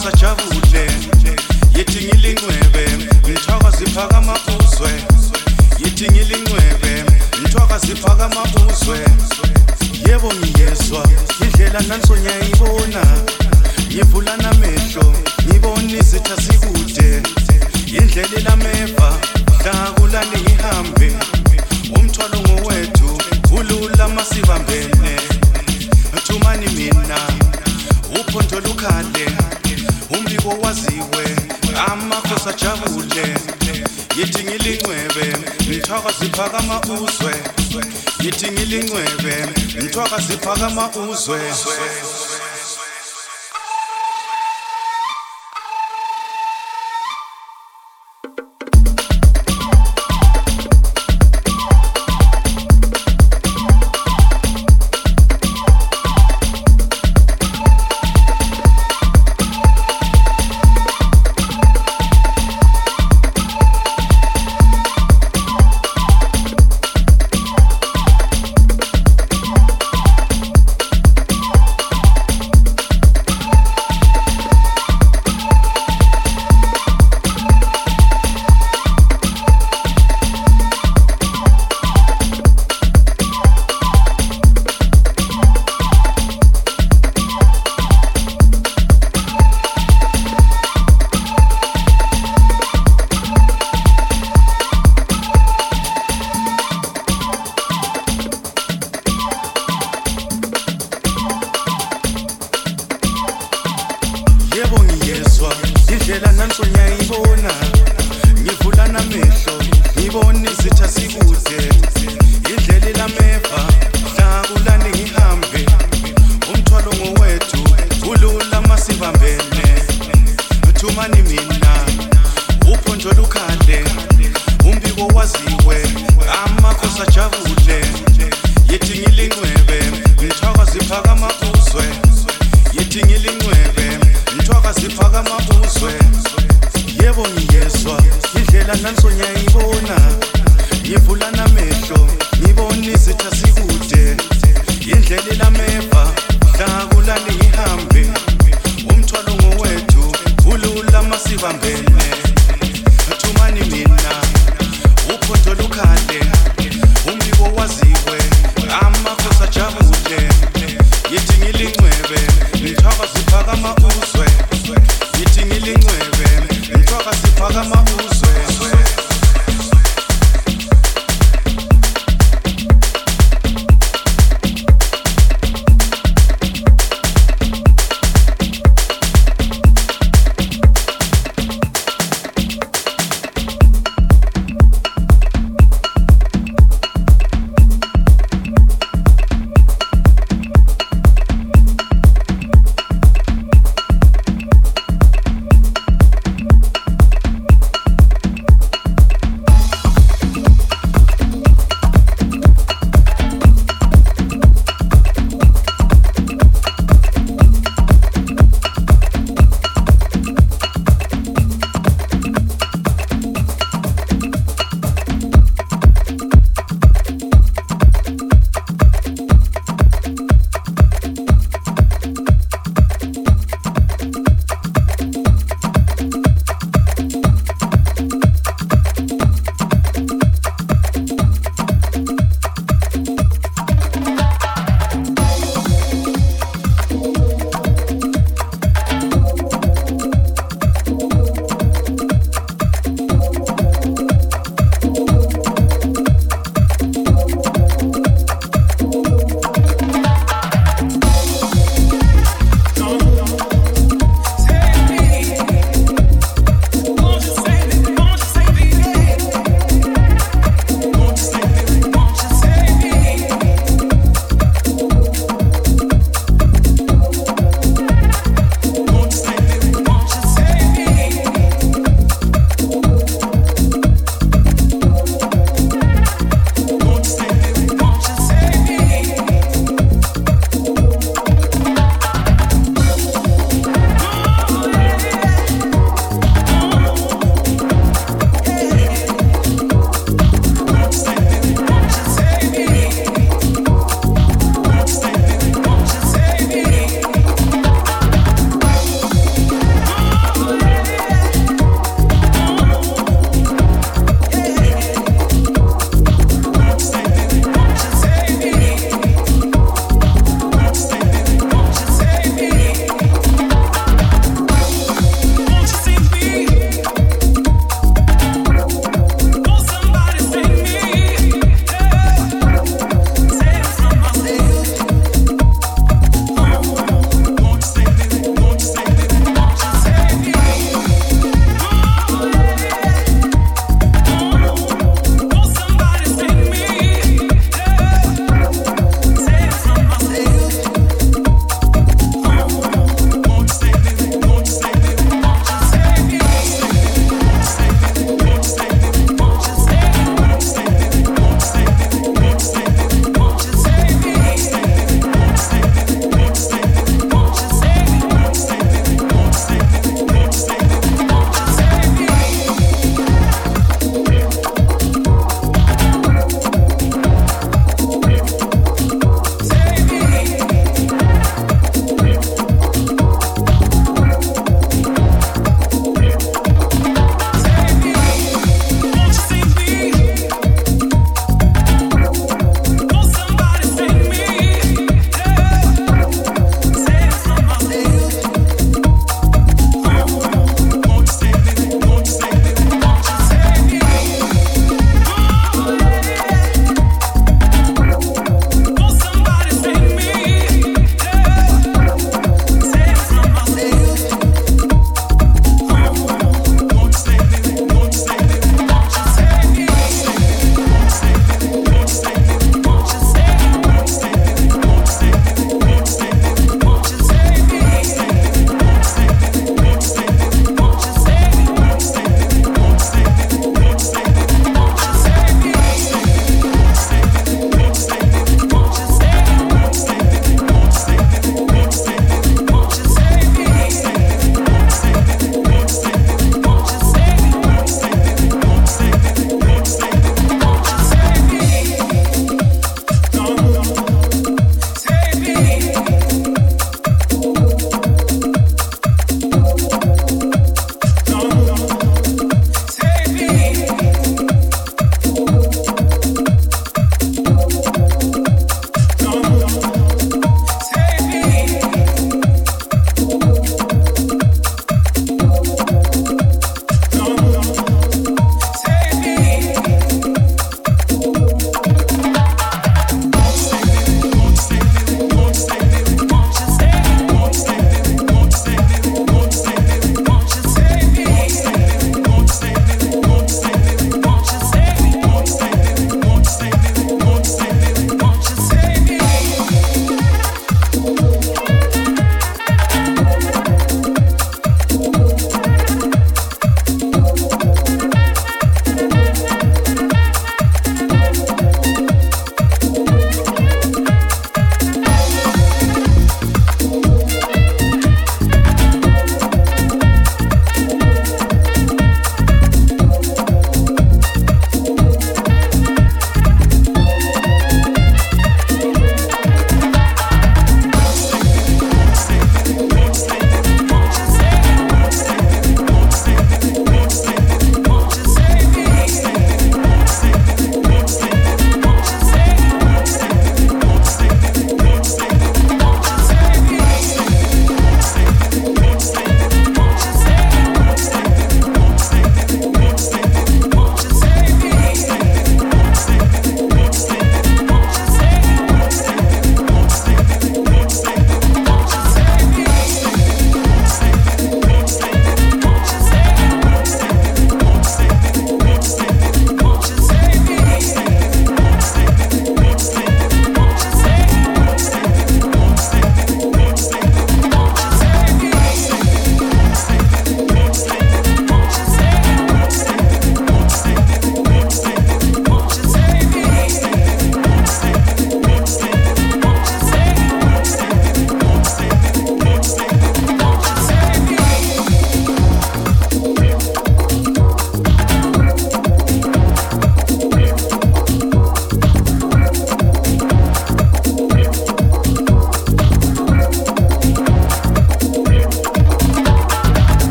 amakhosi ajabule yithi ngilincwebe ngithoka ziphakama uzwe yithi ngilincwebe ngithoka ziphakama uzwe yebo ngiyezwa indlela nanso ngiyayibona. Ngivula namehlo ngibona izitha sikude indlela elameva hlakulani ngihambe. Umthwalo ngowethu ulula masibambene. Thumani mina uphondo lukhale. Umbiko waziwe amakhosi ajabule. Yithi ngilincwebe ngithoka ziphakama uzwe. Yithi ngilincwebe ngithoka ziphakama uzwe.